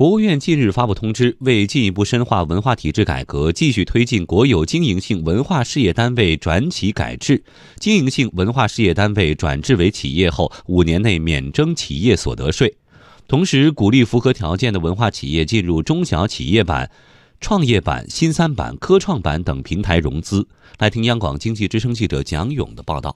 国务院近日发布通知，为进一步深化文化体制改革，继续推进国有经营性文化事业单位转企改制，经营性文化事业单位转制为企业后，五年内免征企业所得税。同时，鼓励符合条件的文化企业进入中小企业板、创业板、新三板、科创板等平台融资。来听央广经济之声记者蒋勇的报道。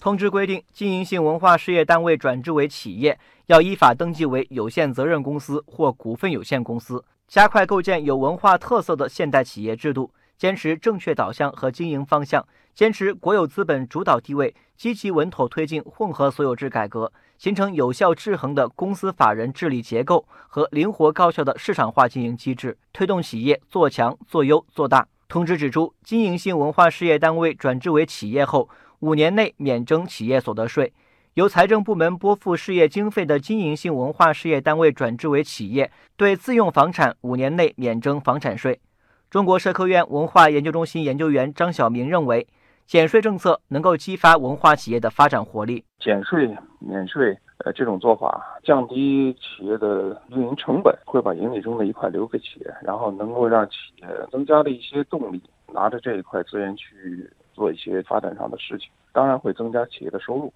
通知规定，经营性文化事业单位转制为企业，要依法登记为有限责任公司或股份有限公司，加快构建有文化特色的现代企业制度，坚持正确导向和经营方向，坚持国有资本主导地位，积极稳妥推进混合所有制改革，形成有效制衡的公司法人治理结构和灵活高效的市场化经营机制，推动企业做强、做优、做大。通知指出，经营性文化事业单位转制为企业后，五年内免征企业所得税，由财政部门拨付事业经费的经营性文化事业单位转制为企业，对自用房产五年内免征房产税。中国社科院文化研究中心研究员张晓明认为，减税政策能够激发文化企业的发展活力。减税免税，呃，这种做法降低企业的运营成本，会把盈利中的一块留给企业，然后能够让企业增加了一些动力，拿着这一块资源去。做一些发展上的事情，当然会增加企业的收入。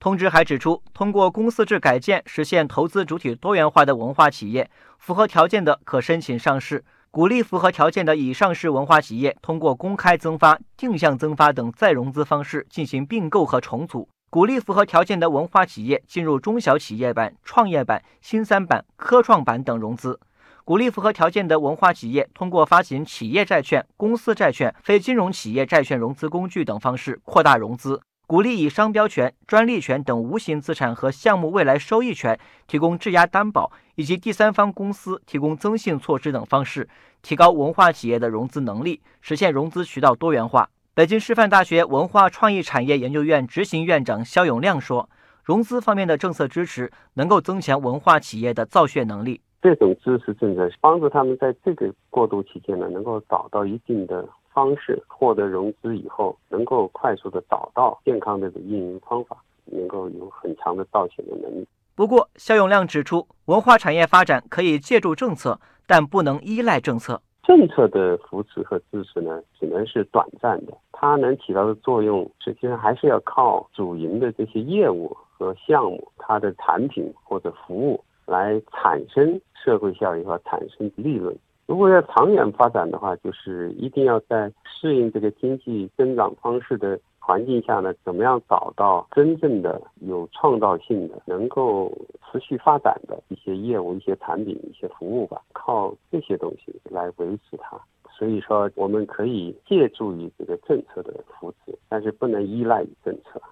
通知还指出，通过公司制改建实现投资主体多元化的文化企业，符合条件的可申请上市；鼓励符合条件的已上市文化企业通过公开增发、定向增发等再融资方式进行并购和重组；鼓励符合条件的文化企业进入中小企业板、创业板、新三板、科创板等融资。鼓励符合条件的文化企业通过发行企业债券、公司债券、非金融企业债券融资工具等方式扩大融资；鼓励以商标权、专利权等无形资产和项目未来收益权提供质押担保，以及第三方公司提供增信措施等方式，提高文化企业的融资能力，实现融资渠道多元化。北京师范大学文化创意产业研究院执行院长肖永亮说：“融资方面的政策支持能够增强文化企业的造血能力。”这种支持政策帮助他们在这个过渡期间呢，能够找到一定的方式获得融资以后，能够快速的找到健康的运营方法，能够有很强的造血的能力。不过，肖永亮指出，文化产业发展可以借助政策，但不能依赖政策。政策的扶持和支持呢，只能是短暂的，它能起到的作用，实际上还是要靠主营的这些业务和项目，它的产品或者服务。来产生社会效益和产生利润。如果要长远发展的话，就是一定要在适应这个经济增长方式的环境下呢，怎么样找到真正的有创造性的、能够持续发展的一些业务、一些产品、一些服务吧？靠这些东西来维持它。所以说，我们可以借助于这个政策的扶持，但是不能依赖于政策。